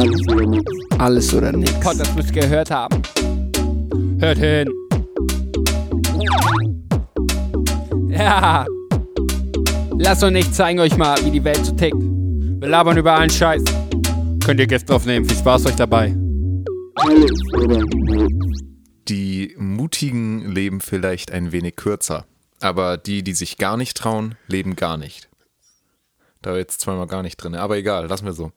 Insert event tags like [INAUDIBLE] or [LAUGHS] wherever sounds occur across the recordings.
Alles oder nichts. Alles oder nichts. Gott, das müsst ihr gehört haben. Hört hin. Ja. Lasst uns nicht zeigen euch mal, wie die Welt so tickt. Wir labern über allen Scheiß. Könnt ihr Gäste aufnehmen. Viel Spaß euch dabei. Alles oder nichts. Die Mutigen leben vielleicht ein wenig kürzer, aber die, die sich gar nicht trauen, leben gar nicht. Da war jetzt zweimal gar nicht drin, aber egal, lassen wir so.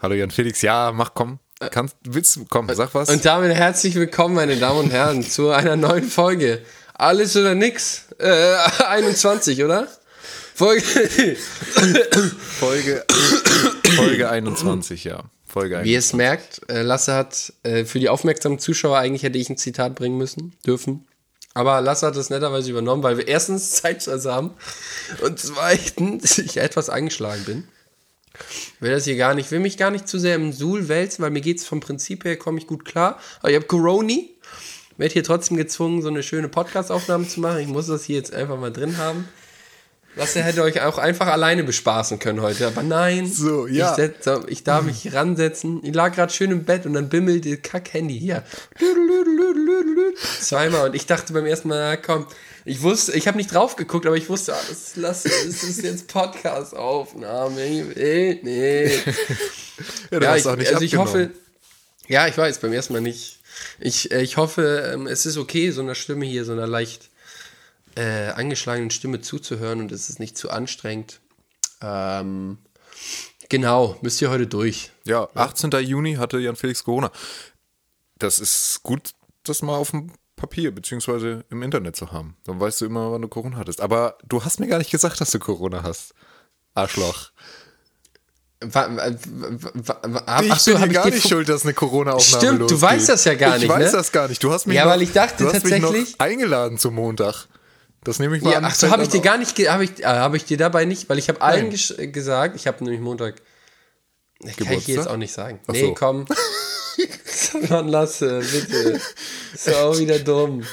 Hallo Jan Felix, ja, mach komm. Kannst, willst du, komm, sag was. Und damit herzlich willkommen, meine Damen und Herren, zu einer neuen Folge. Alles oder nix? Äh, 21, oder? Folge. Folge, Folge 21, ja. Folge Wie ihr 21. es merkt, äh, Lasse hat äh, für die aufmerksamen Zuschauer eigentlich hätte ich ein Zitat bringen müssen, dürfen. Aber Lasse hat das netterweise übernommen, weil wir erstens Zeitstress haben und zweitens ich etwas angeschlagen bin. Will das hier gar nicht, will mich gar nicht zu sehr im Suhl wälzen, weil mir geht es vom Prinzip her, komme ich gut klar. Aber ich habe Coroni, werde hier trotzdem gezwungen, so eine schöne Podcast-Aufnahme zu machen. Ich muss das hier jetzt einfach mal drin haben. Lasse hätte euch auch einfach alleine bespaßen können heute, aber nein. So, ja. Ich, setz, ich darf mich ransetzen. Ich lag gerade schön im Bett und dann bimmelte Kack-Handy hier. Zweimal und ich dachte beim ersten Mal, na komm, ich wusste, ich habe nicht drauf geguckt, aber ich wusste, ah, das, lass, das ist jetzt Podcast-Aufnahme. Will nicht. [LAUGHS] Ja, Ja, ich, auch nicht also ich hoffe, ja, ich weiß, beim ersten Mal nicht. Ich, äh, ich hoffe, ähm, es ist okay, so einer Stimme hier, so einer leicht äh, angeschlagenen Stimme zuzuhören und es ist nicht zu anstrengend. Ähm, genau, müsst ihr heute durch. Ja, 18. Juni hatte Jan Felix Corona. Das ist gut, das mal auf dem Papier beziehungsweise im Internet zu haben. Dann weißt du immer, wann du Corona hattest. Aber du hast mir gar nicht gesagt, dass du Corona hast. Arschloch. Wa, wa, wa, wa, ich ach so, bin hab hier gar nicht schuld, dass eine Corona-Aufnahme Stimmt, du losgeht. weißt das ja gar ich nicht, Ich weiß ne? das gar nicht. Du hast mich Ja, noch, weil ich dachte du hast mich noch eingeladen zum Montag. Das nehme ich mal Ja, an. ach so, habe ich dir gar nicht, habe ich, äh, habe ich dir dabei nicht, weil ich habe allen äh, gesagt, ich habe nämlich Montag, das kann ich Geburtstag? jetzt auch nicht sagen. Ach nee, so. komm. [LAUGHS] Mann, lasse, bitte. Ist auch wieder dumm.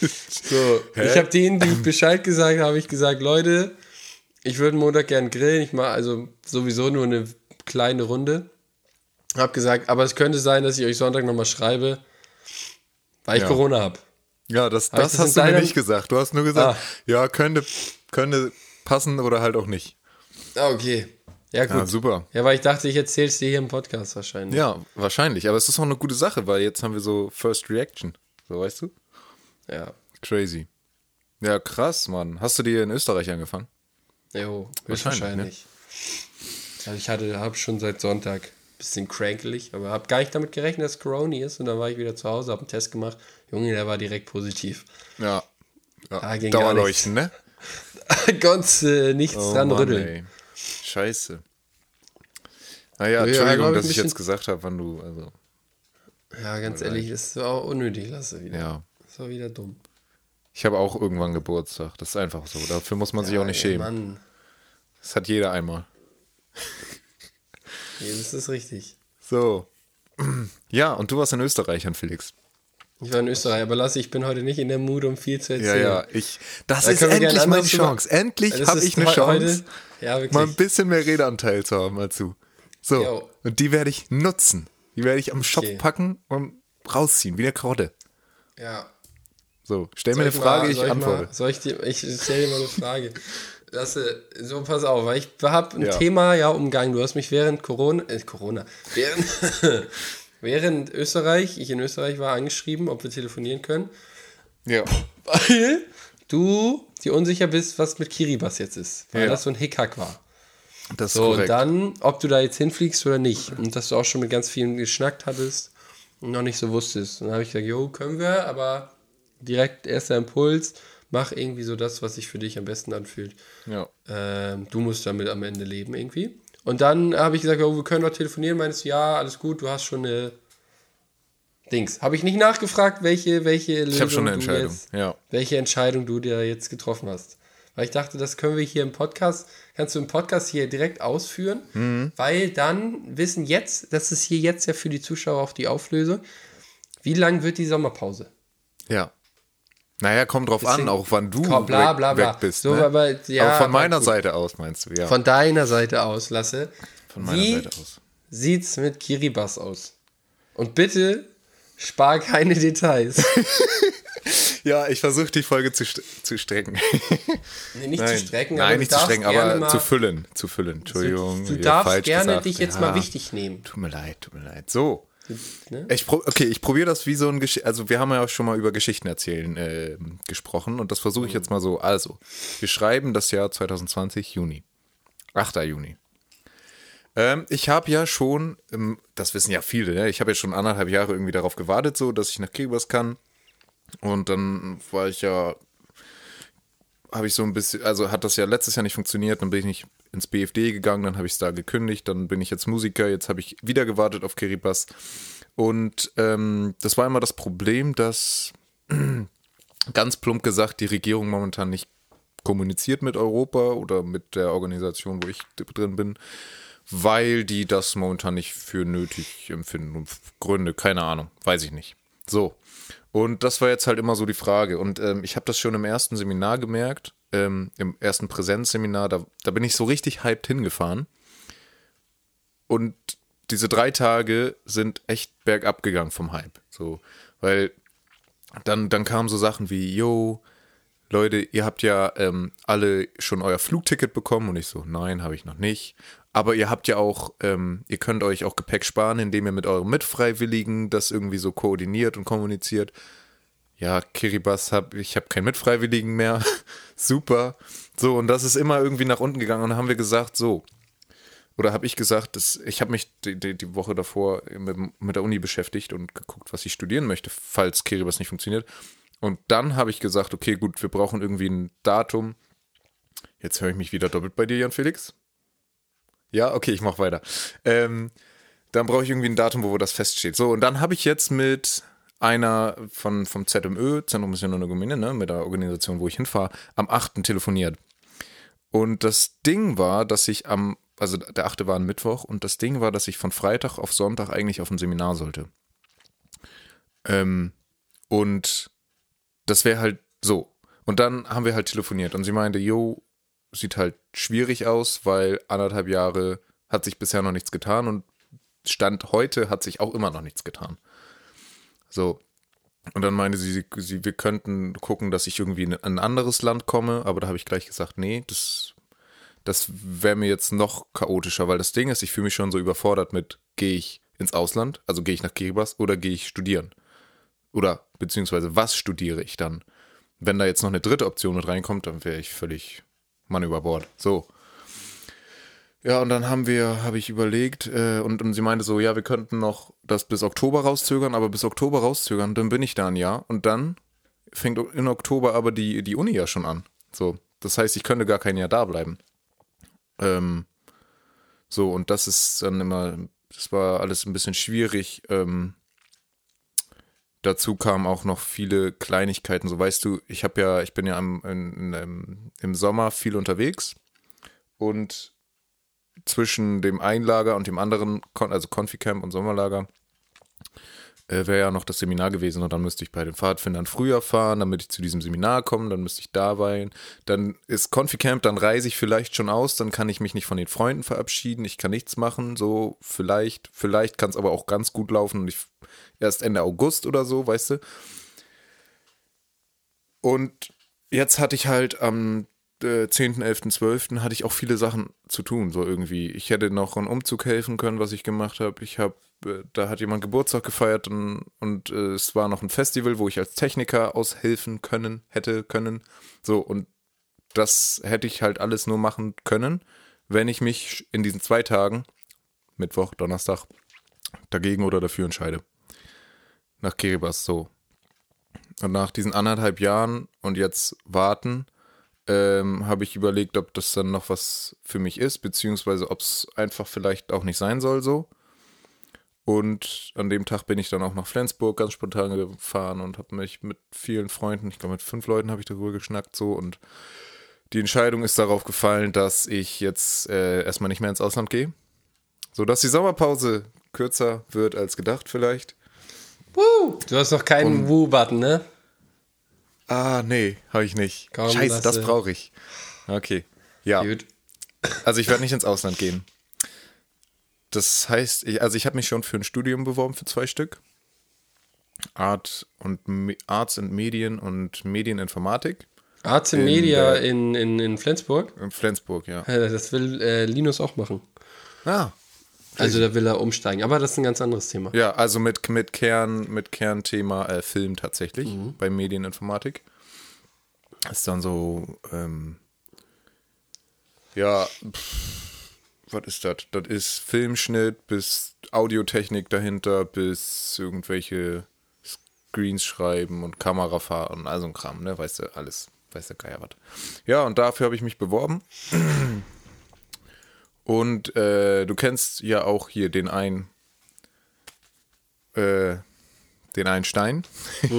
So, ich habe denen, die Bescheid gesagt habe, habe ich gesagt, Leute, ich würde Montag gern grillen. Ich mache also sowieso nur eine kleine Runde. Hab gesagt, aber es könnte sein, dass ich euch Sonntag nochmal schreibe, weil ich Ja. Corona habe. Ja, das, das hast du mir nicht gesagt. Du hast nur gesagt, Ah. ja, könnte, könnte passen oder halt auch nicht. Ah, okay. Ja, gut. Ja, super. Ja, weil ich dachte, ich erzähle es dir hier im Podcast wahrscheinlich. Ja, wahrscheinlich. Aber es ist auch eine gute Sache, weil jetzt haben wir so First Reaction. So, weißt du? Ja. Crazy. Ja, krass, Mann. Hast du dir in Österreich angefangen? Jo, Wahrscheinlich, höchstwahrscheinlich. Also ich hatte, habe schon seit Sonntag bisschen crankelig, aber habe gar nicht damit gerechnet, dass Corona ist. Und dann war ich wieder zu Hause, habe einen Test gemacht. Junge, der war direkt positiv. Ja. ja. Ah, ging Dauerleuchten, ne? [LAUGHS] Ganz äh, nichts dran Mann, rütteln. ey. Scheiße. Naja, Ja, Entschuldigung, ich, dass ich jetzt gesagt habe, wann du, also, Ja, ganz ehrlich, ist auch unnötig, lasse wieder. ja. Ist auch wieder dumm. Ich habe auch irgendwann Geburtstag. Das ist einfach so. Dafür muss man sich auch nicht Ey, schämen. Mann, Das hat jeder einmal. Nee, das ist richtig. So. [CLEARS THROAT] Ja, und du warst in Österreich, Herr Felix. Ich war in Österreich, aber lasse, ich bin heute nicht in der Mut, um viel zu Ja, erzählen. ja, ich. Das Da ist endlich meine Chance. Endlich Das habe ich eine Chance, ja, mal ein bisschen mehr Redeanteil zu haben als du. So. Jo. Und die werde ich nutzen. Die werde ich am Schopf Okay. packen und rausziehen, wie eine Karotte. ja. So, stell Soll mir eine Frage, mal- ich antworte. Mal, soll ich dir, ich stelle dir mal eine Frage. [LAUGHS] Lasse, so pass auf, weil ich habe ein Ja. Thema ja umgangen. Du hast mich während Corona, äh, Corona, während, [LAUGHS] während Österreich, ich in Österreich war, angeschrieben, ob wir telefonieren können, Ja. weil du dir unsicher bist, was mit Kiribati jetzt ist, weil Ja. das so ein Hickhack war. Das ist So, und korrekt. dann, ob du da jetzt hinfliegst oder nicht. Und dass du auch schon mit ganz vielen geschnackt hattest und noch nicht so wusstest. Und dann habe ich gesagt, jo, können wir, aber direkt erster Impuls, mach irgendwie so das, was sich für dich am besten anfühlt. ja. Ähm, du musst damit am Ende leben irgendwie. Und dann habe ich gesagt, jo, wir können doch telefonieren. Meinst du, ja, alles gut, du hast schon eine Dings. Habe ich nicht nachgefragt, welche, welche Lösung Ich habe schon eine du Entscheidung. Jetzt, Ja. welche Entscheidung du dir jetzt getroffen hast. Weil ich dachte, das können wir hier im Podcast, kannst du im Podcast hier direkt ausführen, Mhm. weil dann wissen jetzt, das ist hier jetzt ja für die Zuschauer auch die Auflösung, wie lang wird die Sommerpause? Ja. Naja, kommt drauf Deswegen- an, auch wann du Komm, bla, weg, bla, bla. weg bist. So, ne? aber, ja, aber von aber meiner gut. Seite aus meinst du, ja. Von deiner Seite aus, Lasse, von meiner Wie? Seite aus. sieht's mit Kiribati aus? Und bitte spar keine Details. [LAUGHS] Ja, ich versuche die Folge zu, zu strecken. [LAUGHS] Nee, nicht Nein, zu strecken, Nein, du nicht zu strecken, aber zu füllen. Zu füllen. Entschuldigung. Du hier darfst gerne gesagt. dich jetzt Ja, mal wichtig nehmen. Tut mir leid, tut mir leid. So. Ne? Ich okay, ich probiere das wie so ein Gesch Also, wir haben ja auch schon mal über Geschichten erzählen äh, gesprochen und das versuche ich jetzt mal so. Also, wir schreiben das Jahr 2020, Juni. 8. Juni. Ähm, ich habe ja schon, ähm, das wissen ja viele, ne? ich habe ja schon anderthalb Jahre irgendwie darauf gewartet, so, dass ich nach Kiribati kann. Und dann war ich ja, habe ich so ein bisschen, also hat das ja letztes Jahr nicht funktioniert, dann bin ich nicht ins BFD gegangen, dann habe ich es da gekündigt, dann bin ich jetzt Musiker, jetzt habe ich wieder gewartet auf Kiribati. Und ähm, das war immer das Problem, dass [CLEARS THROAT] ganz plump gesagt die Regierung momentan nicht kommuniziert mit Europa oder mit der Organisation, wo ich drin bin, weil die das momentan nicht für nötig empfinden. Und Gründe, keine Ahnung, weiß ich nicht. So. Und das war jetzt halt immer so die Frage. Und ähm, ich habe das schon im ersten Seminar gemerkt, ähm, im ersten Präsenzseminar, da, da bin ich so richtig hyped hingefahren. Und diese drei Tage sind echt bergab gegangen vom Hype. So, weil dann, dann kamen so Sachen wie, yo, Leute, ihr habt ja ähm, alle schon euer Flugticket bekommen und ich so, nein, habe ich noch nicht. Aber ihr habt ja auch, ähm, ihr könnt euch auch Gepäck sparen, indem ihr mit eurem Mitfreiwilligen das irgendwie so koordiniert und kommuniziert. Ja, Kiribati, hab, ich habe keinen Mitfreiwilligen mehr. [LAUGHS] Super. So, und das ist immer irgendwie nach unten gegangen. Und dann haben wir gesagt, so, oder habe ich gesagt, dass ich habe mich die, die, die Woche davor mit, mit der Uni beschäftigt und geguckt, was ich studieren möchte, falls Kiribati nicht funktioniert. Und dann habe ich gesagt, okay, gut, wir brauchen irgendwie ein Datum. Jetzt höre ich mich wieder doppelt bei dir, Jan Felix. Ja, okay, ich mache weiter. Ähm, dann brauche ich irgendwie ein Datum, wo das feststeht. So, und dann habe ich jetzt mit einer von, vom ZMÖ, Zentrum Mission und Ökumene, ne, mit der Organisation, wo ich hinfahre, am 8. telefoniert. Und das Ding war, dass ich am, also der 8. war ein Mittwoch, und das Ding war, dass ich von Freitag auf Sonntag eigentlich auf ein Seminar sollte. Ähm, und das wäre halt so. Und dann haben wir halt telefoniert und sie meinte, jo, sieht halt schwierig aus, weil anderthalb Jahre hat sich bisher noch nichts getan und Stand heute hat sich auch immer noch nichts getan. So. Und dann meinte sie, sie, wir könnten gucken, dass ich irgendwie in ein anderes Land komme, aber da habe ich gleich gesagt, nee, das, das wäre mir jetzt noch chaotischer, weil das Ding ist, ich fühle mich schon so überfordert mit, gehe ich ins Ausland, also gehe ich nach Kiribati oder gehe ich studieren? Oder beziehungsweise was studiere ich dann? Wenn da jetzt noch eine dritte Option mit reinkommt, dann wäre ich völlig Mann über Bord. So. Ja, und dann haben wir, habe ich überlegt, äh, und, und sie meinte so, ja, wir könnten noch das bis Oktober rauszögern, aber bis Oktober rauszögern, dann bin ich da ein Jahr. Und dann fängt in Oktober aber die, die Uni ja schon an. So. Das heißt, ich könnte gar kein Jahr da bleiben. Ähm, so, und das ist dann immer, das war alles ein bisschen schwierig. Ähm, dazu kamen auch noch viele Kleinigkeiten. So weißt du, ich habe ja, ich bin ja am, in, in, im Sommer viel unterwegs und zwischen dem Einlager und dem anderen, also Conficamp und Sommerlager, äh, wäre ja noch das Seminar gewesen und dann müsste ich bei den Pfadfindern früher fahren, damit ich zu diesem Seminar komme, dann müsste ich da weilen. Dann ist Conficamp, dann reise ich vielleicht schon aus, dann kann ich mich nicht von den Freunden verabschieden, ich kann nichts machen, so vielleicht, vielleicht kann es aber auch ganz gut laufen und ich erst Ende August oder so, weißt du. Und jetzt hatte ich halt am äh, 10., 11., 12. hatte ich auch viele Sachen zu tun, so irgendwie. Ich hätte noch einen Umzug helfen können, was ich gemacht habe. Ich habe, äh, da hat jemand Geburtstag gefeiert und, und äh, es war noch ein Festival, wo ich als Techniker aushelfen können, hätte können. So, und das hätte ich halt alles nur machen können, wenn ich mich in diesen zwei Tagen, Mittwoch, Donnerstag, dagegen oder dafür entscheide. Nach Kiribati, so. Und nach diesen anderthalb Jahren und jetzt warten, ähm, habe ich überlegt, ob das dann noch was für mich ist, beziehungsweise ob es einfach vielleicht auch nicht sein soll so. Und an dem Tag bin ich dann auch nach Flensburg ganz spontan gefahren und habe mich mit vielen Freunden, ich glaube mit fünf Leuten habe ich darüber geschnackt so und die Entscheidung ist darauf gefallen, dass ich jetzt äh, erstmal nicht mehr ins Ausland gehe, sodass die Sommerpause kürzer wird als gedacht vielleicht. Du hast noch keinen Woo-Button, ne? Ah, nee, habe ich nicht. Komm, Scheiße, lass das brauche ich. Okay. Ja. Gut. Also ich werde nicht ins Ausland gehen. das heißt, ich, also ich habe mich schon für ein Studium beworben für zwei Stück. Art und Me- Arts und Medien und Medieninformatik Arts in In Media der- in, in, in Flensburg. in Flensburg, ja. Äh, Das will äh, Linus auch machen. Ah, Also da will er umsteigen. Aber das ist ein ganz anderes Thema. Ja, also mit, mit, Kern, mit Kernthema äh, Film tatsächlich bei Medieninformatik. Ist dann so, ähm, ja, pff, was ist das? Das ist Filmschnitt bis Audiotechnik dahinter, bis irgendwelche Screens schreiben und Kamera fahren, also ein Kram, ne? Weißt du, alles, weiß der Geier was. Ja, und dafür habe ich mich beworben. Und äh, du kennst ja auch hier den einen, äh, den einen Stein. [LAUGHS]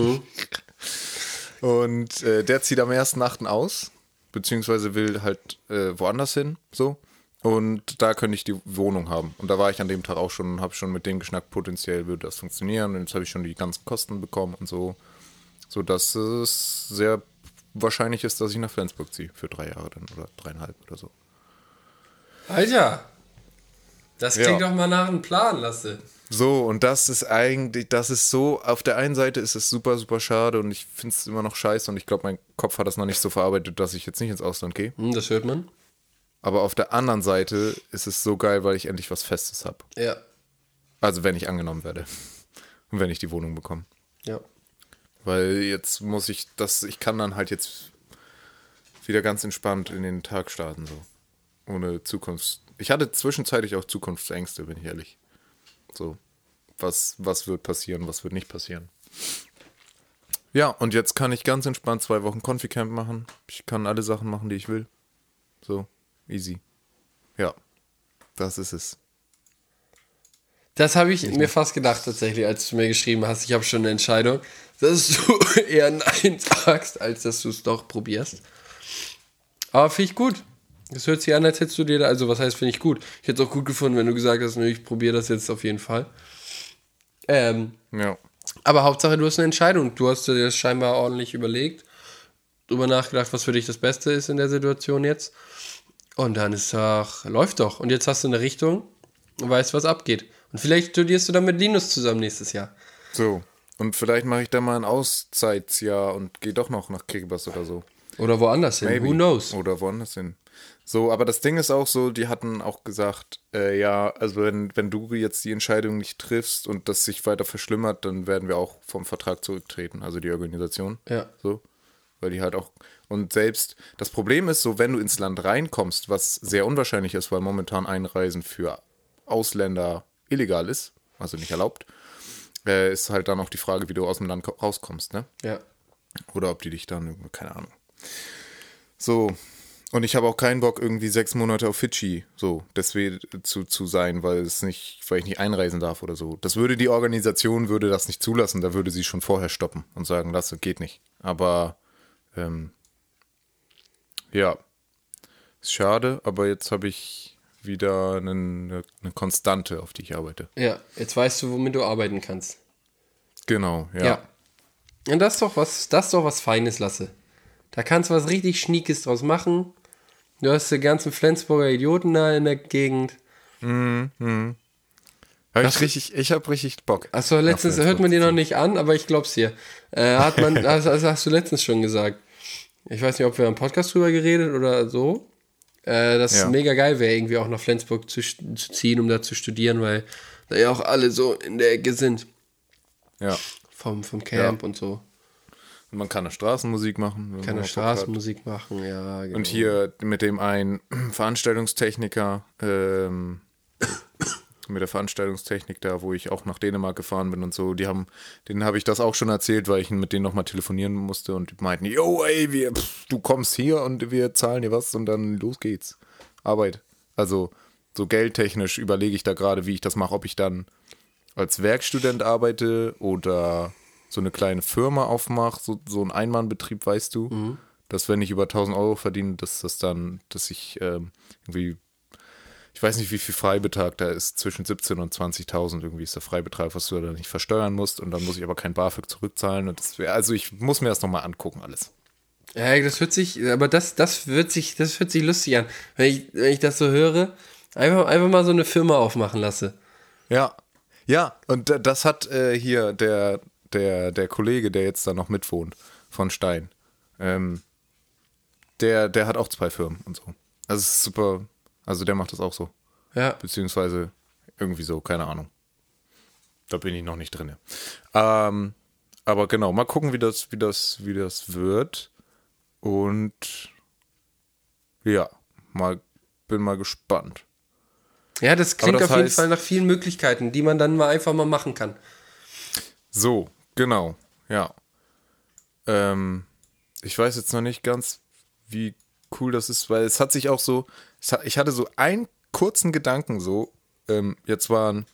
Und äh, der zieht am 1.8. aus, beziehungsweise will halt äh, woanders hin, so. Und da könnte ich die Wohnung haben. Und da war ich an dem Tag auch schon und habe schon mit dem geschnackt, potenziell würde das funktionieren. Und jetzt habe ich schon die ganzen Kosten bekommen und so. So dass es sehr wahrscheinlich ist, dass ich nach Flensburg ziehe für drei Jahre dann oder dreieinhalb oder so. Alter, das klingt Ja. doch mal nach einem Plan, Lasse. So, und das ist eigentlich, das ist so, auf der einen Seite ist es super, super schade und ich finde es immer noch scheiße und ich glaube, mein Kopf hat das noch nicht so verarbeitet, dass ich jetzt nicht ins Ausland gehe. Hm, das hört man. Aber auf der anderen Seite ist es so geil, weil ich endlich was Festes habe. Ja. Also wenn ich angenommen werde. Und wenn ich die Wohnung bekomme. Ja. Weil jetzt muss ich das, ich kann dann halt jetzt wieder ganz entspannt in den Tag starten, so. Ohne Zukunfts. Ich hatte zwischenzeitlich auch Zukunftsängste, bin ich ehrlich. So. Was, was wird passieren, was wird nicht passieren. Ja, und jetzt kann ich ganz entspannt zwei Wochen Confi-Camp machen. Ich kann alle Sachen machen, die ich will. So, easy. Ja, das ist es. Das habe ich mir fast gedacht tatsächlich, als du mir geschrieben hast, ich habe schon eine Entscheidung, dass [LAUGHS] du eher Nein sagst, als dass du es doch probierst. Aber finde ich gut. Das hört sich an, als hättest du dir da, also was heißt, finde ich gut. Ich hätte es auch gut gefunden, wenn du gesagt hast, nö, ich probiere das jetzt auf jeden Fall. Ähm, Ja. aber Hauptsache, du hast eine Entscheidung. Du hast dir das scheinbar ordentlich überlegt, drüber nachgedacht, was für dich das Beste ist in der Situation jetzt. Und dann ist doch, läuft doch. Und jetzt hast du eine Richtung und weißt, was abgeht. Und vielleicht studierst du dann mit Linus zusammen nächstes Jahr. So. Und vielleicht mache ich da mal ein Auszeitsjahr und gehe doch noch nach Kiribati oder so. Oder woanders hin. Maybe. Who knows? Oder woanders hin. So, aber das Ding ist auch so, die hatten auch gesagt, äh, ja, also wenn, wenn du jetzt die Entscheidung nicht triffst und das sich weiter verschlimmert, dann werden wir auch vom Vertrag zurücktreten, also die Organisation. Ja. So. Weil die halt auch. Und selbst das Problem ist so, wenn du ins Land reinkommst, was sehr unwahrscheinlich ist, weil momentan Einreisen für Ausländer illegal ist, also nicht erlaubt, äh, ist halt dann auch die Frage, wie du aus dem Land ko- rauskommst, ne? Ja. Oder ob die dich dann, keine Ahnung. So. Und ich habe auch keinen Bock, irgendwie sechs Monate auf Fidschi so deswegen zu, zu sein, weil es nicht, weil ich nicht einreisen darf oder so. Das würde die Organisation würde das nicht zulassen, da würde sie schon vorher stoppen und sagen, das geht nicht. Aber ähm, ja, ist schade, aber jetzt habe ich wieder eine, eine, Konstante, auf die ich arbeite. Ja. Jetzt weißt du, womit du arbeiten kannst. Genau, ja. Ja. Und das ist doch was, das ist doch was Feines, Lasse. Da kannst du was richtig Schniekes draus machen. Du hast die ganzen Flensburger Idioten da in der Gegend. Hab ich richtig, ich habe richtig Bock. Achso, letztens hört man dir noch nicht an, aber ich glaub's dir. Äh, hat man, [LAUGHS] das, das hast du letztens schon gesagt. Ich weiß nicht, ob wir am Podcast drüber geredet oder so. Äh, dass Ja. es mega geil wäre, irgendwie auch nach Flensburg zu, zu ziehen, um da zu studieren, weil da ja auch alle so in der Ecke sind. Ja. Vom, vom Camp und so. Man kann eine Straßenmusik machen. Kann eine. Straßenmusik machen, ja. Genau. Und hier mit dem einen [CLEARS THROAT] Veranstaltungstechniker, ähm, mit der Veranstaltungstechnik da, wo ich auch nach Dänemark gefahren bin und so, die haben, denen habe ich das auch schon erzählt, weil ich mit denen nochmal telefonieren musste und die meinten, yo, ey, wir, pff, du kommst hier und wir zahlen dir was und dann los geht's. Arbeit. Also so geldtechnisch überlege ich da gerade, wie ich das mache, ob ich dann als Werkstudent arbeite oder so eine kleine Firma aufmache, so, so ein Einmannbetrieb, weißt du, dass wenn ich über 1000 Euro verdiene, dass das dann, dass ich ähm, irgendwie, ich weiß nicht, wie viel Freibetrag da ist, zwischen 17 und 20.000 irgendwie ist der Freibetrag, was du da nicht versteuern musst und dann muss ich aber kein BAföG zurückzahlen und das wäre, also ich muss mir das nochmal angucken alles. Ja, das hört sich, aber das, das wird sich, das hört sich lustig an. Wenn ich, wenn ich das so höre, Einfach, einfach mal so eine Firma aufmachen lasse. Ja. Ja, und da- das hat äh, hier der, der, der Kollege, der jetzt da noch mitwohnt, von Stein. Ähm, der, der hat auch zwei Firmen und so. Also es ist super, also der macht das auch so. Ja. Beziehungsweise irgendwie so, keine Ahnung. Da bin ich noch nicht drin. Ähm, aber genau, mal gucken, wie das, wie das, wie das wird. Und ja, mal, bin mal gespannt. Ja, das klingt das auf jeden heißt- Fall nach vielen Möglichkeiten, die man dann mal einfach mal machen kann. So, genau, ja. Ähm, ich weiß jetzt noch nicht ganz, wie cool das ist, weil es hat sich auch so, hat, ich hatte so einen kurzen Gedanken so, ähm, jetzt waren,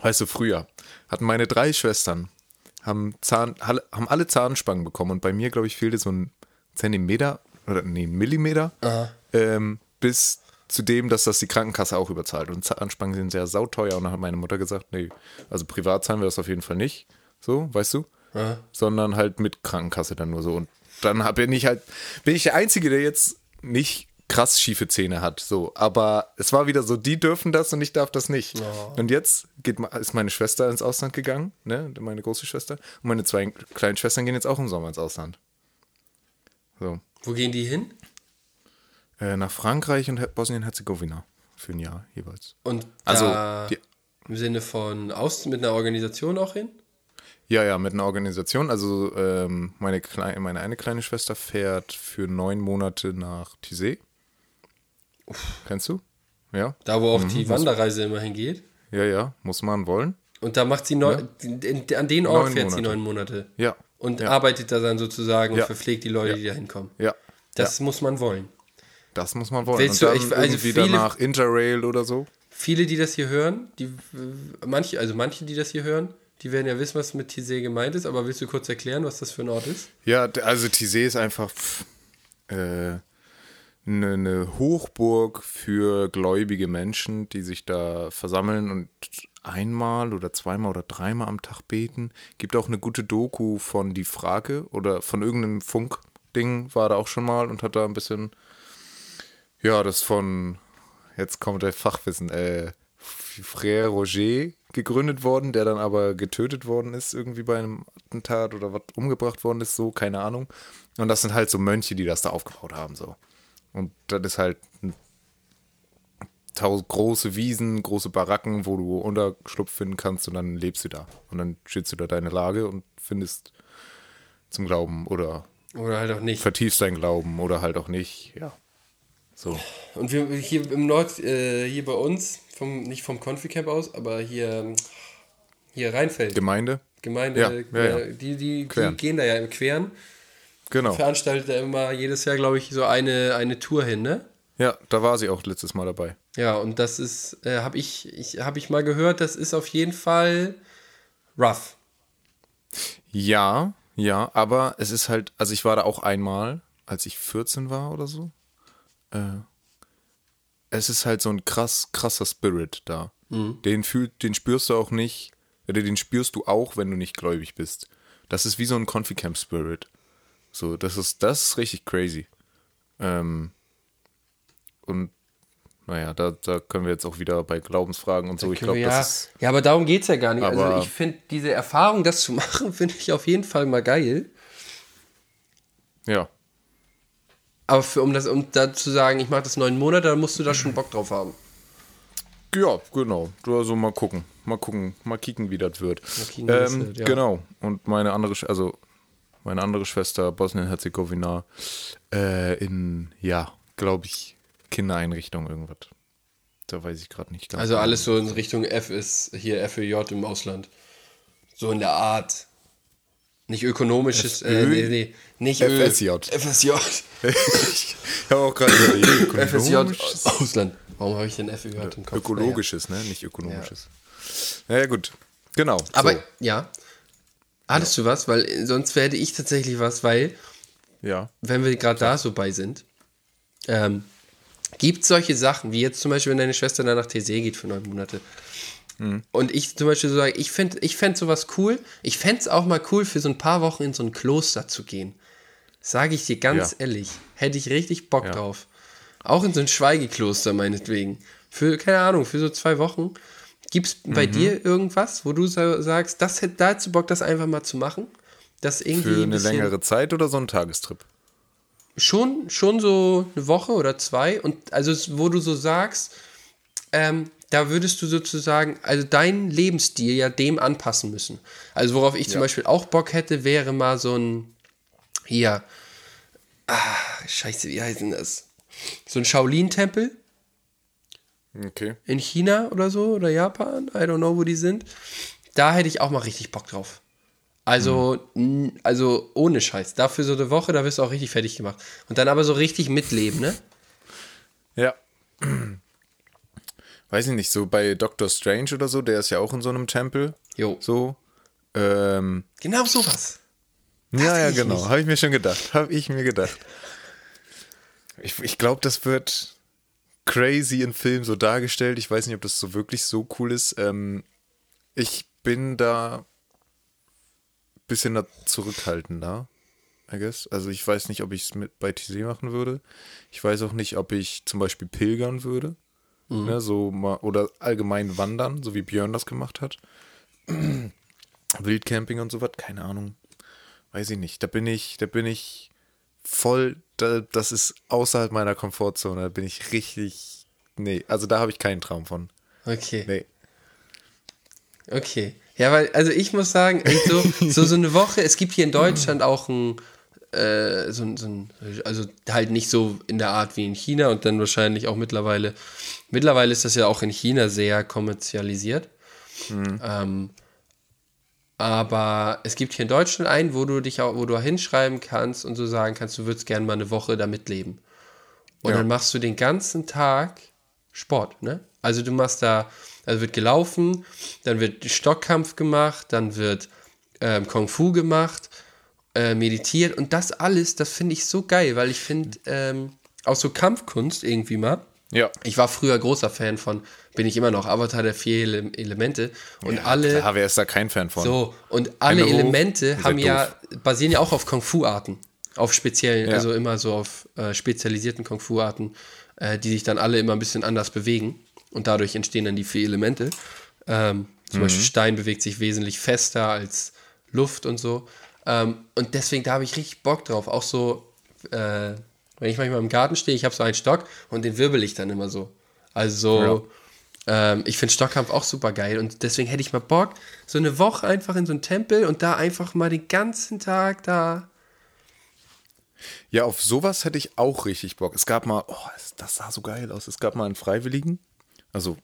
weißt du, früher hatten meine drei Schwestern, haben, Zahn, alle- haben alle Zahnspangen bekommen und bei mir, glaube ich, fehlte so ein Zentimeter oder nee, ein Millimeter ähm, bis zu dem, dass das die Krankenkasse auch überzahlt. Und Zahnspangen sind sehr sauteuer und dann hat meine Mutter gesagt, nee, also privat zahlen wir das auf jeden Fall nicht, so, weißt du, sondern halt mit Krankenkasse dann nur so. Und dann hab- bin ich halt, bin ich der Einzige, der jetzt nicht krass schiefe Zähne hat, so. Aber es war wieder so, die dürfen das und ich darf das nicht. Und jetzt geht, ist meine Schwester ins Ausland gegangen, ne, meine große Schwester, und meine zwei kleinen Schwestern gehen jetzt auch im Sommer ins Ausland. So. Wo gehen die hin? Äh, nach Frankreich und He- Bosnien-Herzegowina für ein Jahr jeweils. Und Also, die, im Sinne von aus mit einer Organisation auch hin? Ja, ja, mit einer Organisation. Also, ähm, meine, Klei meine eine kleine Schwester fährt für neun Monate nach Tizé. Kennst du? Ja, Da, wo auch die Wanderreise immer hingeht. ja, ja, muss man wollen. Und da macht sie neun, in, an den Ort Neun fährt sie Monate. neun Monate. Ja. Und ja. arbeitet da dann sozusagen Ja. und verpflegt die Leute, die da hinkommen. Ja, Das muss man wollen. das muss man wollen. Willst und du- dann ich- also viele- danach Interrail oder so. Viele, die das hier hören, die manche, also manche, die das hier hören, die werden ja wissen, was mit Tizé gemeint ist, aber willst du kurz erklären, was das für ein Ort ist? Ja, also Tizé ist einfach pff, äh, eine, eine Hochburg für gläubige Menschen, die sich da versammeln und einmal oder zweimal oder dreimal am Tag beten. Gibt auch eine gute Doku von Die Frage oder von irgendeinem Funkding war da auch schon mal und hat da ein bisschen, ja, das von, jetzt kommt der Fachwissen, äh, Frère Roger gegründet worden, der dann aber getötet worden ist, irgendwie bei einem Attentat oder was umgebracht worden ist, so, keine Ahnung. Und das sind halt so Mönche, die das da aufgebaut haben, so. Und das ist halt große Wiesen, große Baracken, wo du Unterschlupf finden kannst und dann lebst du da. Und dann schützt du da deine Lage und findest zum Glauben oder Oder halt auch nicht. vertiefst deinen Glauben oder halt auch nicht, ja. So. Und wir hier im Nord, äh, hier bei uns, vom, nicht vom Confi-Camp aus, aber hier, hier Rheinfeld, Gemeinde? Gemeinde, Ja, ja, ja. die, die, die gehen da ja im Queren. Genau. Veranstaltet da immer jedes Jahr, glaube ich, so eine, eine Tour hin, ne? Ja, da war sie auch letztes Mal dabei. Ja, und das ist, äh, habe ich, ich, hab ich mal gehört, das ist auf jeden Fall rough. Ja, ja, aber es ist halt, also ich war da auch einmal, als ich 14 war oder so. Äh, es ist halt so ein krass, krasser Spirit da. Den fühlt, den spürst du auch nicht, oder den spürst du auch, wenn du nicht gläubig bist. Das ist wie so ein Confi-Camp Spirit. So, das ist, das ist richtig crazy. Ähm, und naja, da, da können wir jetzt auch wieder bei Glaubensfragen und so. Ich glaube, ja, das ist. ja, aber darum geht es ja gar nicht. also ich finde diese Erfahrung, das zu [LAUGHS] machen, finde ich auf jeden Fall mal geil. Ja. Aber für, um das, um da zu sagen, ich mache das neun Monate, dann musst du da schon Bock drauf haben. Ja, genau. Du also mal gucken. Mal gucken, mal kicken, wie das wird. kicken, ähm, wird, ja. Genau. Und meine andere, also meine andere Schwester, Bosnien-Herzegowina, äh, in, ja, glaube ich, Kindereinrichtung irgendwas. Da weiß ich gerade nicht ganz. Also genau. alles so in Richtung F ist hier FÖJ im Ausland. So in der Art. Nicht ökonomisches, äh, nee, nee, nicht Ö- FSJ. FSJ. [LAUGHS] ich habe auch gerade. FSJ Ausland. Warum habe ich denn FÖJ im Kopf? Ökologisches, ne? Nicht ökonomisches. Naja, gut. Genau. Aber so. ja. Hattest du was? Weil sonst werde ich tatsächlich was, weil, Ja. wenn wir gerade da so bei sind, ähm, gibt solche Sachen, wie jetzt zum Beispiel, wenn deine Schwester dann nach TC geht für neun Monate. Und ich zum Beispiel so sage, ich fände ich fänd sowas cool. Ich fände es auch mal cool, für so ein paar Wochen in so ein Kloster zu gehen. Sage ich dir ganz Ja. ehrlich. Hätte ich richtig Bock Ja. drauf. Auch in so ein Schweigekloster meinetwegen. Für, keine Ahnung, für so zwei Wochen. Gibt es bei Mhm. dir irgendwas, wo du sa- sagst, das hätte dazu Bock, das einfach mal zu machen? Das irgendwie Für ein eine bisschen- längere Zeit oder so ein Tagestrip? Schon, schon so eine Woche oder zwei. Und also, wo du so sagst, ähm, da würdest du sozusagen, also deinen Lebensstil ja dem anpassen müssen. Also, worauf ich zum Beispiel auch Bock hätte, wäre mal so ein, hier, ah, scheiße, wie heißt denn das? So ein Shaolin-Tempel Okay. in China oder so oder Japan, I don't know, wo die sind. Da hätte ich auch mal richtig Bock drauf. Also, n- also ohne Scheiß. Dafür so eine Woche, da wirst du auch richtig fertig gemacht. Und dann aber so richtig mitleben, ne? Ja. Weiß ich nicht, so bei Doctor Strange oder so, der ist ja auch in so einem Tempel. Jo. So. Ähm, Genau sowas. ja, ja, ich genau. Habe ich mir schon gedacht. Habe ich mir gedacht. Ich, ich glaube, das wird crazy in Film so dargestellt. Ich weiß nicht, ob das so wirklich so cool ist. Ähm, ich bin da ein bisschen da zurückhaltender, I guess. Also ich weiß nicht, ob ich es mit bei TC machen würde. Ich weiß auch nicht, ob ich zum Beispiel pilgern würde. Ne, so mal, oder allgemein wandern, so wie Björn das gemacht hat. [CLEARS THROAT] Wildcamping und so was, keine Ahnung. Weiß ich nicht. Da bin ich, da bin ich voll, da, das ist außerhalb meiner Komfortzone. Da bin ich richtig. Nee, also da habe ich keinen Traum von. Okay. Nee. Okay. Ja, weil, also ich muss sagen, so, so, so eine Woche, es gibt hier in Deutschland auch ein, äh, so, so also halt nicht so in der Art wie in China und dann wahrscheinlich auch mittlerweile, mittlerweile ist das ja auch in China sehr kommerzialisiert. Ähm, aber es gibt hier in Deutschland einen, wo du dich auch, wo du hinschreiben kannst und so sagen kannst, du würdest gerne mal eine Woche damit leben. Und Ja. dann machst du den ganzen Tag Sport, ne? Also du machst da, also wird gelaufen, dann wird Stockkampf gemacht, dann wird ähm, Kung Fu gemacht, äh, meditiert und das alles, das finde ich so geil, weil ich finde ähm, auch so Kampfkunst irgendwie mal. Ja. Ich war früher großer Fan von, bin ich immer noch, Avatar der vier Ele Elemente und alle Klar, wer ist da kein Fan von? so, und alle hoch, Elemente haben ja, basieren ja auch auf Kung-Fu-Arten. Auf speziellen, Ja. also immer so auf äh, spezialisierten Kung-Fu-Arten, äh, die sich dann alle immer ein bisschen anders bewegen. Und dadurch entstehen dann die vier Elemente. Ähm, zum Mhm. Beispiel Stein bewegt sich wesentlich fester als Luft und so. Ähm, und deswegen, da habe ich richtig Bock drauf. Auch so, äh, wenn ich manchmal im Garten stehe, ich habe so einen Stock und den wirbel ich dann immer so. Also, ähm, ich finde Stockkampf auch super geil und deswegen hätte ich mal Bock, so eine Woche einfach in so einen Tempel und da einfach mal den ganzen Tag da. Ja, auf sowas hätte ich auch richtig Bock. Es gab mal, oh, das sah so geil aus. Es gab mal einen Freiwilligen, also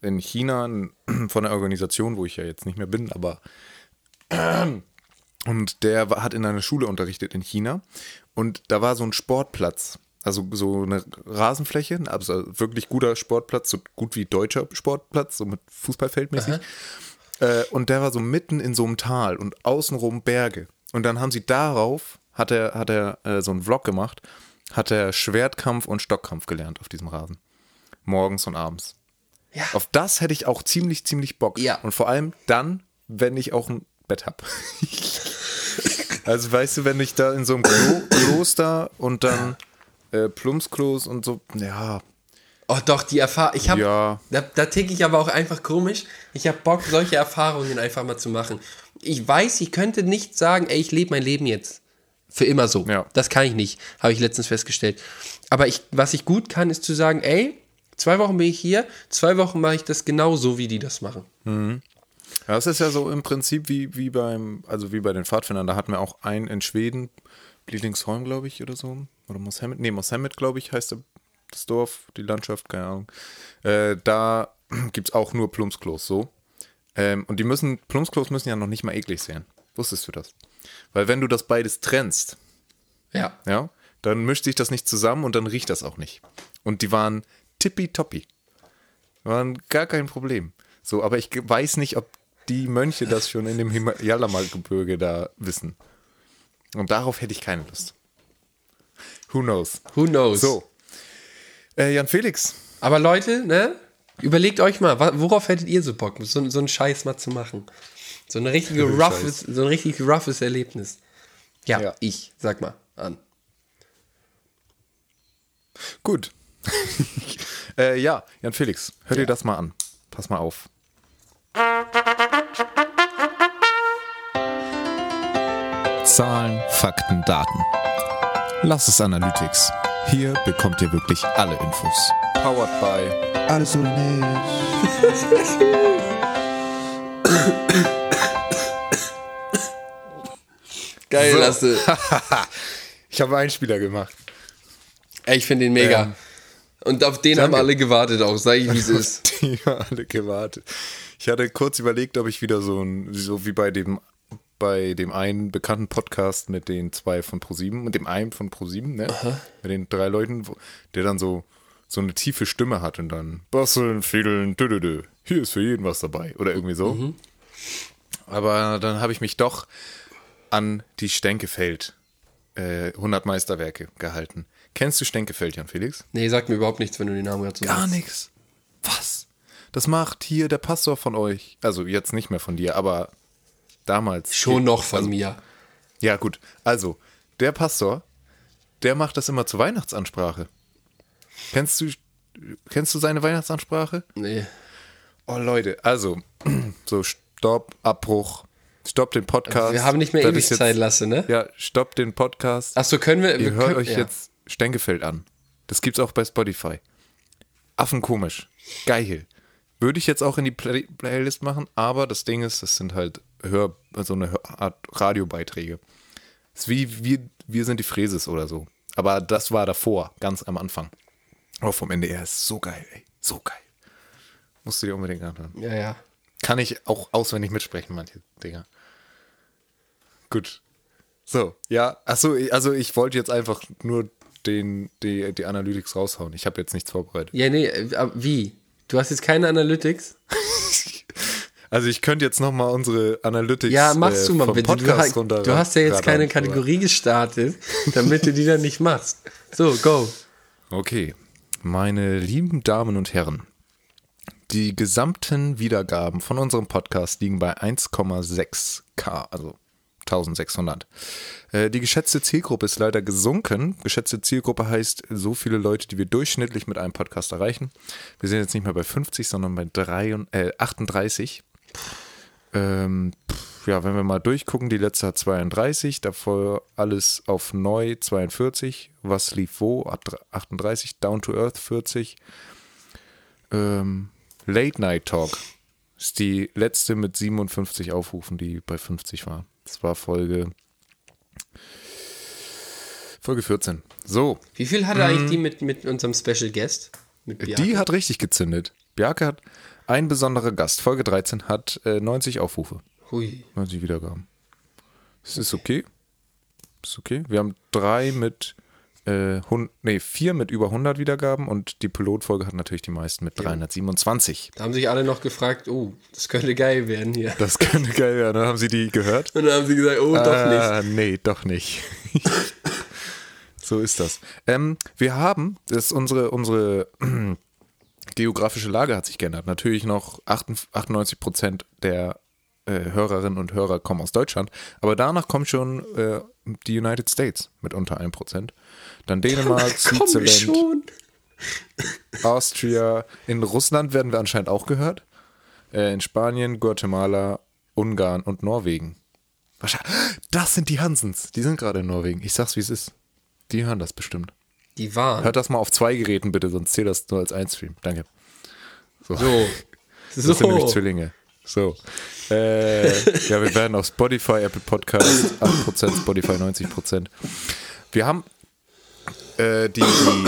in China [CLEARS THROAT] von der Organisation, wo ich ja jetzt nicht mehr bin, aber [CLEARS THROAT] und der hat in einer Schule unterrichtet in China und da war so ein Sportplatz, also so eine Rasenfläche, also wirklich guter Sportplatz, so gut wie deutscher Sportplatz, so mit Fußballfeldmäßig. Äh, und der war so mitten in so einem Tal und außenrum Berge. Und dann haben sie darauf, hat er, hat er äh, so einen Vlog gemacht, hat er Schwertkampf und Stockkampf gelernt auf diesem Rasen. Morgens und abends. Ja. Auf das hätte ich auch ziemlich, ziemlich Bock. Ja. Und vor allem dann, wenn ich auch ein Bett habe. [LAUGHS] also weißt du, wenn ich da in so einem Klo Kloster und dann äh, Plumpsklos und so, ja, Oh doch, die Erfahrung. Ich habe, Ja. da, da ticke ich aber auch einfach komisch. Ich habe Bock, solche Erfahrungen einfach mal zu machen. Ich weiß, ich könnte nicht sagen, ey, ich lebe mein Leben jetzt für immer so. Ja. Das kann ich nicht, habe ich letztens festgestellt. Aber ich, was ich gut kann, ist zu sagen, ey, zwei Wochen bin ich hier, zwei Wochen mache ich das genau so, wie die das machen. Ja, das ist ja so im Prinzip wie, wie beim, also wie bei den Pfadfindern. Da hatten wir auch einen in Schweden, Bliedingsholm, glaube ich, oder so. Oder Mosammed, nee, Mosammed, glaube ich, heißt das Dorf, die Landschaft, keine Ahnung. Äh, da [CLEARS THROAT] gibt es auch nur Plumpsklos, so. Ähm, und die müssen, Plumpsklos müssen ja noch nicht mal eklig sein. Wusstest du das? Weil wenn du das beides trennst, Ja. ja, dann mischt sich das nicht zusammen und dann riecht das auch nicht. Und die waren tippitoppi. Waren gar kein Problem. So, aber ich weiß nicht, ob die Mönche das schon in dem Himalaya-Gebirge da wissen. Und darauf hätte ich keine Lust. Who knows? Who knows? So. Äh, Jan Felix, Aber Leute, ne? Überlegt euch mal, worauf hättet ihr so Bock, so, so einen Scheiß mal zu machen? So, eine richtige [LAUGHS] roughes, so ein richtig roughes Erlebnis. Ja, Ja. ich, sag mal an. gut. [LAUGHS] äh, ja, Jan Felix, hör dir das mal an. Pass mal auf. [LAUGHS] Zahlen, Fakten, Daten. Lass es Analytics. Hier bekommt ihr wirklich alle Infos. Powered by Alles oder nicht. Geil, So. Lasse. [LAUGHS] Ich habe einen Spieler gemacht. Ey, ich finde den mega. Ähm, Und auf den haben alle gewartet auch, sag ich, wie es [LAUGHS] ist. Die haben alle gewartet. Ich hatte kurz überlegt, ob ich wieder so ein, so wie bei dem, bei dem einen bekannten Podcast mit den zwei von ProSieben und dem einen von ProSieben, ne? Mit den drei Leuten, der dann so, so eine tiefe Stimme hat und dann basteln, fädeln, dö, dö, dö. Hier ist für jeden was dabei. Oder irgendwie so. Aber dann habe ich mich doch an die Stenkefeld äh, 100 Meisterwerke gehalten. Kennst du Stenkefeld, Jan Felix? Nee, sagt mir überhaupt nichts, wenn du den Namen so Gar nichts. Was? Das macht hier der Pastor von euch. Also jetzt nicht mehr von dir, aber damals. Schon noch von mir. Ja, gut. Also, der Pastor, der macht das immer zur Weihnachtsansprache. Kennst du, kennst du seine Weihnachtsansprache? Nee. Oh, Leute, also, [CLEARS THROAT] so Stopp, Abbruch, Stopp den Podcast. Wir haben nicht mehr ewig jetzt- Zeit, Lasse, ne? Ja, Stopp den Podcast. Achso, können wir. wir Ihr hört können, euch ja. jetzt Stenkefeld an. Das gibt's auch bei Spotify. Affenkomisch. Geil. Würde ich jetzt auch in die Play Playlist machen, aber das Ding ist, das sind halt Hör, so eine Hör Art Radiobeiträge. Das ist wie wir, wir sind die Fräses oder so. Aber das war davor, ganz am Anfang. Aber vom NDR ist so geil, ey. So geil. Musst du dir unbedingt anhören. Ja, ja. Kann ich auch auswendig mitsprechen, manche Dinger. Gut. So, ja, achso, also ich wollte jetzt einfach nur den, die, die Analytics raushauen. Ich habe jetzt nichts vorbereitet. Ja, nee, äh, wie? Du hast jetzt keine Analytics? [LAUGHS] Also ich könnte jetzt nochmal unsere Analytics Ja, machst äh, du mal vom bitte. Du, Podcast hast- runter du hast ja jetzt keine Kategorie gestartet, damit du die dann nicht machst. So, go. Okay, meine lieben Damen und Herren, die gesamten Wiedergaben von unserem Podcast liegen bei 1,6k, also 1600. Äh, Die geschätzte Zielgruppe ist leider gesunken. Geschätzte Zielgruppe heißt so viele Leute, die wir durchschnittlich mit einem Podcast erreichen. Wir sind jetzt nicht mehr bei 50, sondern bei 3, und- äh, 38. Ähm, pff, ja, wenn wir mal durchgucken, die letzte hat 32, davor alles auf neu 42, was lief wo, Ab- 38, Down to Earth 40, ähm, Late Night Talk ist die letzte mit 57 Aufrufen, die bei 50 war. Das war Folge Folge 14. So, Wie viel hatte eigentlich die mit, mit unserem Special Guest? Mhm. die hat richtig gezündet. Bianca hat ein besonderer Gast. Folge 13 hat äh, 90 Aufrufe. Hui. 90 Wiedergaben. Das ist okay. Ist okay. Wir haben drei mit, äh, nee, vier mit über 100 Wiedergaben und die Pilotfolge hat natürlich die meisten mit 327. Da haben sich alle noch gefragt, oh, das könnte geil werden hier. Das könnte geil werden. Dann haben sie die gehört. Und dann haben sie gesagt, oh, doch nicht. Ah, nee, doch nicht. [LAUGHS] so ist das. Ähm, wir haben, das ist unsere, unsere [CLEARS THROAT] geografische Lage hat sich geändert. Natürlich noch 98 Prozent der äh, Hörerinnen und Hörer kommen aus Deutschland, aber danach kommt schon äh, die United States mit unter 1 Prozent. Dann [LAUGHS] Dänemark, Switzerland. Austria. In Russland werden wir anscheinend auch gehört. Äh, in Spanien, Guatemala, Ungarn und Norwegen. Das sind die Hansens. Die sind gerade in Norwegen. Ich sag's, wie es ist. Die hören das bestimmt. Die waren. Hört das mal auf zwei Geräten bitte, sonst zählt das nur als ein Stream. Danke. So. So. [LAUGHS] Das sind nämlich So. Zwillinge. So. Äh, ja, wir werden auf Spotify, Apple Podcast 8%, Spotify 90%. Wir haben äh, die, die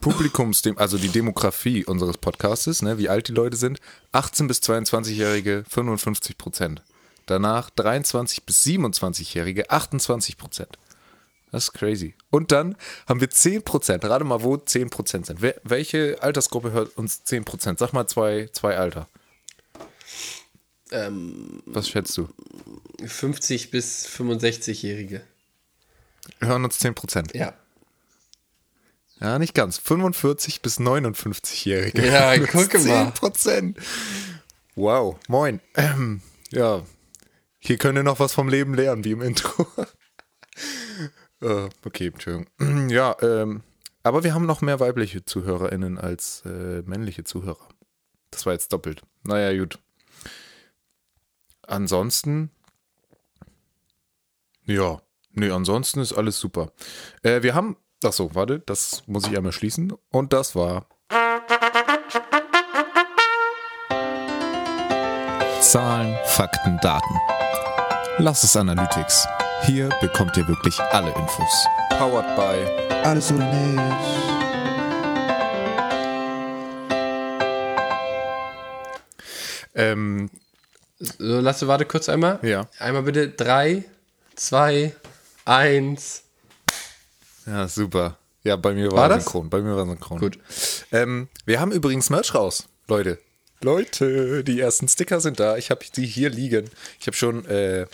Publikums, also die Demografie unseres Podcastes, ne, wie alt die Leute sind. 18 bis 22-Jährige 55%. Danach 23 bis 27-Jährige 28%. Das ist crazy. Und dann haben wir 10%. Rate mal, wo 10% sind. Wer, welche Altersgruppe hört uns 10%? Sag mal zwei, zwei Alter. Ähm, Was schätzt du? 50 bis 65-Jährige. Hören uns 10%. Ja. Ja, nicht ganz. 45 bis 59-Jährige. Ja, [LAUGHS] guck mal. 10%. Wow. Moin. Ähm, ja. Hier könnt ihr noch was vom Leben lernen, wie im Intro. [LAUGHS] äh, okay, Entschuldigung. [CLEARS THROAT] Ja, ähm, Aber wir haben noch mehr weibliche ZuhörerInnen als äh, männliche Zuhörer. Das war jetzt doppelt. Naja, gut. Ansonsten. Ja. Nee, ansonsten ist alles super. Äh, wir haben. Ach so, warte, das muss ich einmal schließen. Und das war. Zahlen, Fakten, Daten. Lass es Analytics. Hier bekommt ihr wirklich alle Infos. Powered by Alles oder nichts. ähm, So, Lasse, warte kurz einmal. Ja. Einmal bitte. Drei, zwei, eins. Ja, super. Ja, bei mir war, War das? synchron. Bei mir war synchron. Gut. Ähm, wir haben übrigens Merch raus, Leute. Leute, die ersten Sticker sind da. Ich habe die hier liegen. Ich habe schon äh,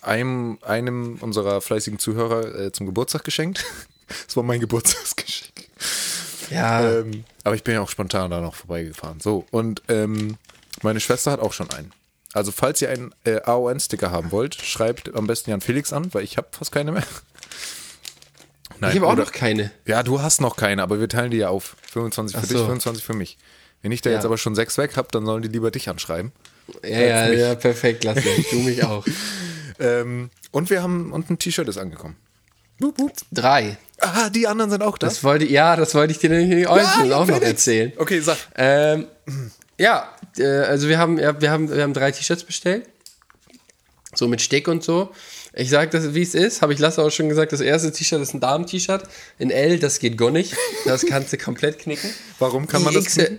einem, einem unserer fleißigen Zuhörer äh, zum Geburtstag geschenkt. [LAUGHS] Das war mein Geburtstagsgeschenk. Ja. Ähm, aber ich bin ja auch spontan da noch vorbeigefahren. So, und ähm, meine Schwester hat auch schon einen. Also, falls ihr einen äh, AON-Sticker haben wollt, schreibt am besten Jan Felix an, weil ich habe fast keine mehr. Nein, ich habe auch oder- noch keine. ja, du hast noch keine, aber wir teilen die ja auf. 25 für Ach dich, so. 25 für mich. Wenn ich da Ja. jetzt aber schon sechs weg habe, dann sollen die lieber dich anschreiben. Ja, ja, mich. ja, perfekt, Lasse. Du mich auch. [LAUGHS] Ähm, und wir haben, und ein T-Shirt ist angekommen. Wup, wup. Drei. Ah, die anderen sind auch da. Das wollte, ja, das wollte ich dir nämlich auch ja, auch noch erzählen. Okay, sag. Ähm, ja, äh, also wir haben, ja, wir haben, wir haben drei T-Shirts bestellt. So mit Steck und so. Ich sag das, wie es ist, habe ich Lasse auch schon gesagt. Das erste T-Shirt ist ein Damen-T-Shirt. In L, das geht gar nicht. Das kannst du komplett knicken. Warum kann man das XL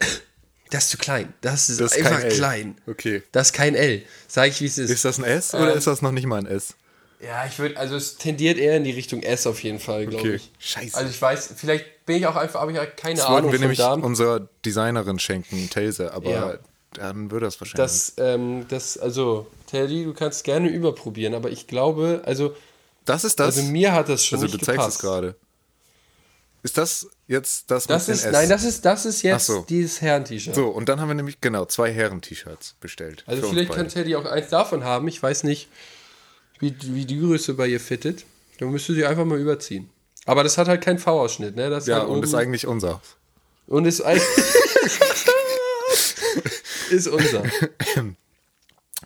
Das ist zu klein. Das ist, Das ist einfach klein. Okay. Das ist kein L. Sag ich, wie es ist. Ist das ein S oder Ähm, ist das noch nicht mal ein S? Ja, ich würde, also es tendiert eher in die Richtung S auf jeden Fall, glaube Okay. ich. Scheiße. Also ich weiß, vielleicht bin ich auch einfach, habe ich halt keine Das Ahnung wollten wir nämlich Damen. unserer Designerin schenken, Telse, aber Ja. Dann würde das wahrscheinlich. Das, ähm, das, also, Teddy, du kannst gerne überprobieren, aber ich glaube, also, das ist das. also mir hat das schon also nicht du zeigst gepasst. es gerade. Ist das jetzt das, Das mit ist, den S? nein, das ist, das ist jetzt so. dieses Herren-T-Shirt. So, und dann haben wir nämlich, genau, zwei Herren-T-Shirts bestellt. Also vielleicht kann Teddy auch eins davon haben. Ich weiß nicht, wie, wie die Größe bei ihr fittet. Dann müsste sie einfach mal überziehen. Aber das hat halt keinen V-Ausschnitt, ne? Das Ja, halt und ist eigentlich unser. und ist eigentlich [LAUGHS] ist unser. [LAUGHS]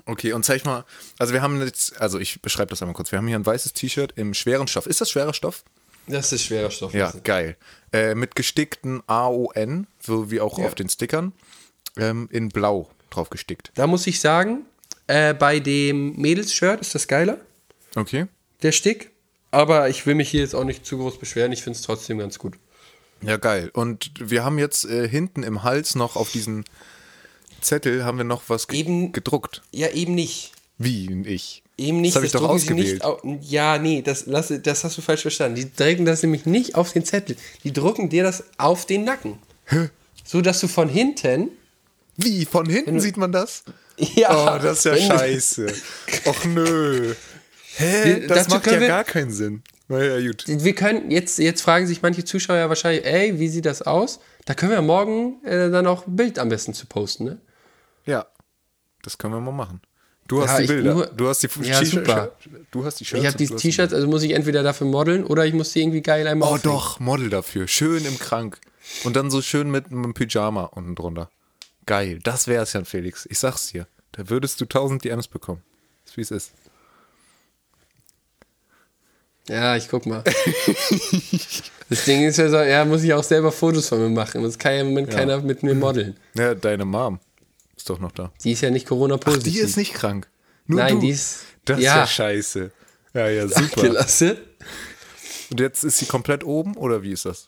Okay, und zeig mal, also wir haben jetzt, also ich beschreibe das einmal kurz. Wir haben hier ein weißes T-Shirt im schweren Stoff. Ist das schwerer Stoff? Das ist schwerer Stoff. Ja, geil. Äh, mit gestickten AON, so wie auch Ja. auf den Stickern, ähm, in blau drauf gestickt. Da muss ich sagen, äh, bei dem Mädels-Shirt ist das geiler, Okay. der Stick. Aber ich will mich hier jetzt auch nicht zu groß beschweren. Ich finde es trotzdem ganz gut. Ja, geil. Und wir haben jetzt äh, hinten im Hals noch auf diesen Zettel haben wir noch was ge Eben- gedruckt. Ja, eben nicht. Wie ich. Eben nicht. Das habe ich doch ausgewählt. Nicht ja, nee, das, lass, das hast du falsch verstanden. Die drücken das nämlich nicht auf den Zettel. Die drucken dir das auf den Nacken. So dass du von hinten. Wie? Von hinten sieht man das? [LAUGHS] Ja, Oh, das ist ja du- scheiße. Och nö. Hä? Wir- Das macht ja wir- gar keinen Sinn. Naja, gut. Wir können, jetzt, jetzt fragen sich manche Zuschauer ja wahrscheinlich, ey, wie sieht das aus? Da können wir morgen äh, dann auch ein Bild am besten zu posten, ne? Ja, das können wir mal machen. Du hast Ja, die Bilder. nur- du hast die Ja, super. Du hast die Shirts. Ich habe die T-Shirts, also muss ich entweder dafür modeln oder ich muss die irgendwie geil einmal Oh aufhängen. doch, Model dafür. Schön im Krank. Und dann so schön mit einem Pyjama unten drunter. Geil. Das wär's, Jan Felix. Ich sag's dir. Da würdest du 1000 DMs bekommen. Ist wie es ist. Ja, ich guck mal. [LAUGHS] das Ding ist ja so, ja, muss ich auch selber Fotos von mir machen. Das kann ja im Moment keiner mit mir modeln. Ja, deine Mom ist doch noch da. Die ist ja nicht Corona-positiv. Die ist nicht krank. Nur Nein, du. die ist- Das ist ja. ja scheiße. Ja, ja, [LAUGHS] super. Gelasse? Und jetzt ist sie komplett oben oder wie ist das?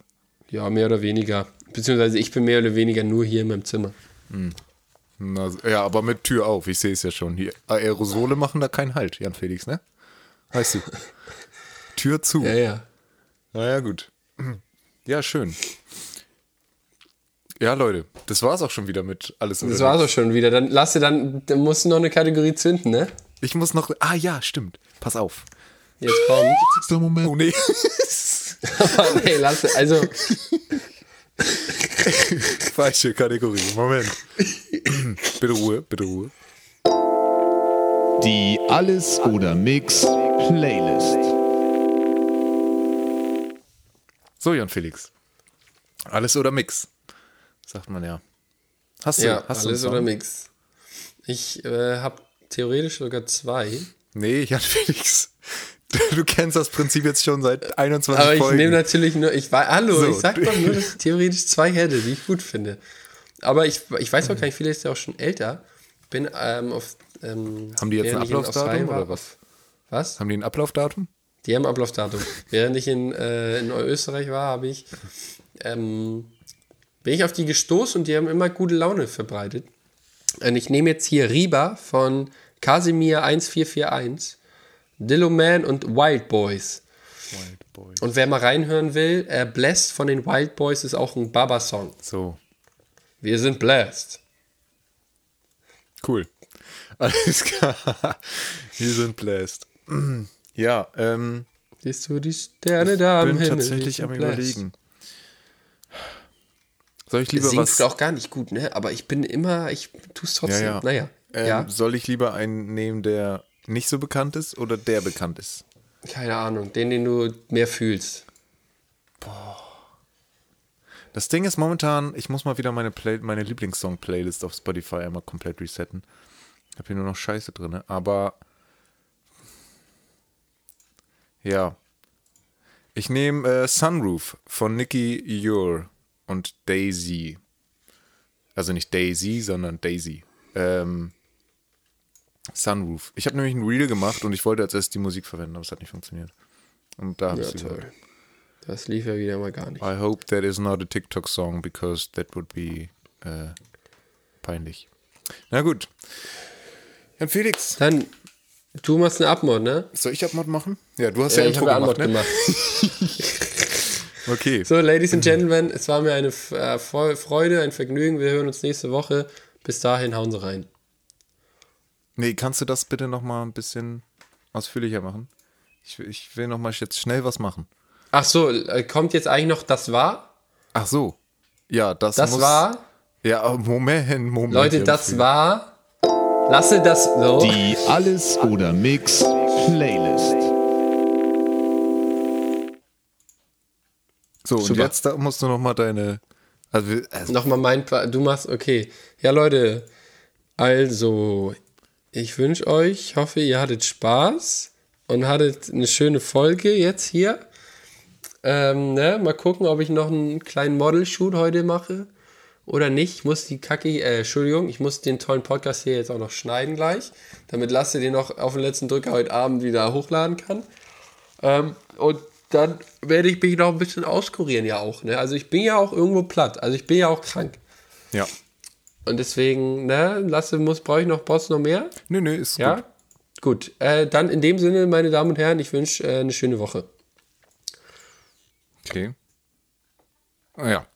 Ja, mehr oder weniger. Beziehungsweise ich bin mehr oder weniger nur hier in meinem Zimmer. Na, ja, aber mit Tür auf. Ich sehe es ja schon. Die Aerosole machen da keinen Halt, Jan Felix, ne? Weißt du. [LAUGHS] Tür zu. Ja, ja. Naja, gut. Ja, schön. Ja, Leute, das war's auch schon wieder mit alles. Das war's auch schon wieder. Dann lasse dann, dann musst du noch eine Kategorie zünden, ne? Ich muss noch. Ah ja, stimmt. Pass auf. Jetzt kommt. Moment. Oh nee. [LAUGHS] Aber nee, lasse, also, [LAUGHS] Falsche Kategorie. Moment. [CLEARS THROAT] bitte Ruhe, bitte Ruhe. Die Alles oder Mix Playlist. So, Jan Felix. Alles oder Mix, sagt man ja. Hast du, Ja, hast du alles einen oder? Mix. Ich äh, habe theoretisch sogar zwei. Nee, Jan Felix. Du, du kennst das Prinzip jetzt schon seit 21 Aber ich Folgen. nehme natürlich nur, ich weiß, hallo, So. ich sag doch nur, dass [LAUGHS] ich theoretisch zwei hätte, die ich gut finde. Aber ich, ich weiß auch gar nicht, viele ist ja auch schon älter. Bin ähm, auf. Ähm, Haben die jetzt ein ich Ablaufdatum war, oder was? Was? Haben die ein Ablaufdatum? Die haben Ablaufdatum. Während ich in, äh, in Österreich war, habe ich, ähm, bin ich auf die gestoßen und die haben immer gute Laune verbreitet. Und ich nehme jetzt hier Riba von Casimir 1441, Dillo Man und Wild Boys. Wild Boy. Und wer mal reinhören will, äh, Blessed von den Wild Boys ist auch ein Baba-Song. So, Wir sind blessed. cool. [LAUGHS] Alles klar. Wir sind blessed. [CLEARS THROAT] Ja, ähm, Siehst du die Sterne da am bin Himmel? tatsächlich wir am sind blessed. überlegen. Soll ich lieber Singst was... auch gar nicht gut, ne? Aber ich bin immer, ich tue es trotzdem. Ja, ja. Naja. Ähm, ja. Soll ich lieber einen nehmen, der nicht so bekannt ist oder der bekannt ist? Keine Ahnung, den, den du mehr fühlst. Das Ding ist momentan, ich muss mal wieder meine, Play meine Lieblingssong-Playlist auf Spotify einmal komplett resetten. Ich habe hier nur noch Scheiße drin, aber ja. Ich nehme äh, Sunroof von Nicky Ure und Daisy. Also nicht Daisy, sondern Daisy. Ähm, Sunroof. Ich habe nämlich ein Reel gemacht und ich wollte als erstes die Musik verwenden, aber es hat nicht funktioniert. Und da habe Ja, ich toll. Das lief ja wieder mal gar nicht. I hope that is not a TikTok song because that would be äh, peinlich. Na gut. Jan Felix, Dann, du machst eine Abmod, ne? soll ich Abmod machen? Ja, du hast Ja, ja, Intro gemacht, ne? gemacht. [LAUGHS] Okay. So, Ladies and Gentlemen, es war mir eine äh, Freu- Freude, ein Vergnügen. Wir hören uns nächste Woche. Bis dahin, hauen Sie rein. Nee, kannst du das bitte noch mal ein bisschen ausführlicher machen? Ich, will- ich will noch mal jetzt schnell was machen. Ach so, äh, kommt jetzt eigentlich noch das war? Ach so. Ja, das, Das muss, war? Ja, aber Moment, Moment. Leute, das war. Lasse das so. Die Alles oder Mix Playlist. So, und Super. jetzt da musst du noch mal deine also, also Nochmal mein, du machst, okay. Ja, Leute, also, ich wünsche euch, hoffe, ihr hattet Spaß und hattet eine schöne Folge jetzt hier. Ähm, ne, mal gucken, ob ich noch einen kleinen Model-Shoot heute mache oder nicht. Ich muss die Kacke, äh, Entschuldigung, ich muss den tollen Podcast hier jetzt auch noch schneiden gleich, damit Lasse den noch auf den letzten Drücker heute Abend wieder hochladen kann. Ähm, und dann werde ich mich noch ein bisschen auskurieren ja auch. Ne? Also ich bin ja auch irgendwo platt. Also ich bin ja auch krank. ja. Und deswegen, ne, Lasse muss, brauche ich noch, brauchst du noch mehr? Nö, nö, ist Ja? gut. Gut. Äh, dann in dem Sinne, meine Damen und Herren, ich wünsche äh, eine schöne Woche. Okay. Ah, Ja.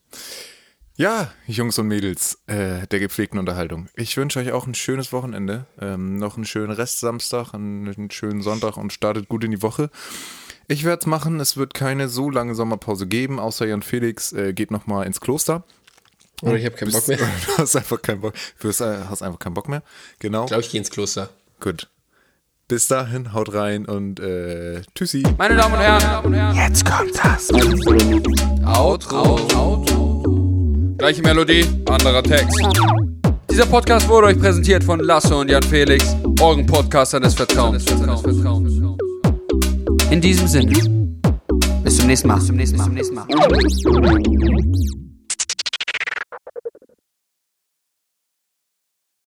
Ja, Jungs und Mädels äh, der gepflegten Unterhaltung. Ich wünsche euch auch ein schönes Wochenende. Ähm, noch einen schönen Rest Samstag, einen, einen schönen Sonntag und startet gut in die Woche. Ich werde es machen. Es wird keine so lange Sommerpause geben, außer Jan Felix äh, geht nochmal ins Kloster. Oder ich habe keinen Bock mehr. [LAUGHS] Du hast einfach keinen Bock. Du hast, äh, hast einfach keinen Bock mehr. Genau. Ich glaube, ich gehe ins Kloster. Gut. Bis dahin, haut rein und äh, tschüssi. Meine Damen und Herren, jetzt kommt das Outro. Outro. Gleiche Melodie, anderer Text. Dieser Podcast wurde euch präsentiert von Lasse und Jan Felix, euren Podcaster des Vertrauens. In diesem Sinne. Bis zum nächsten Mal. Bis zum nächsten Mal.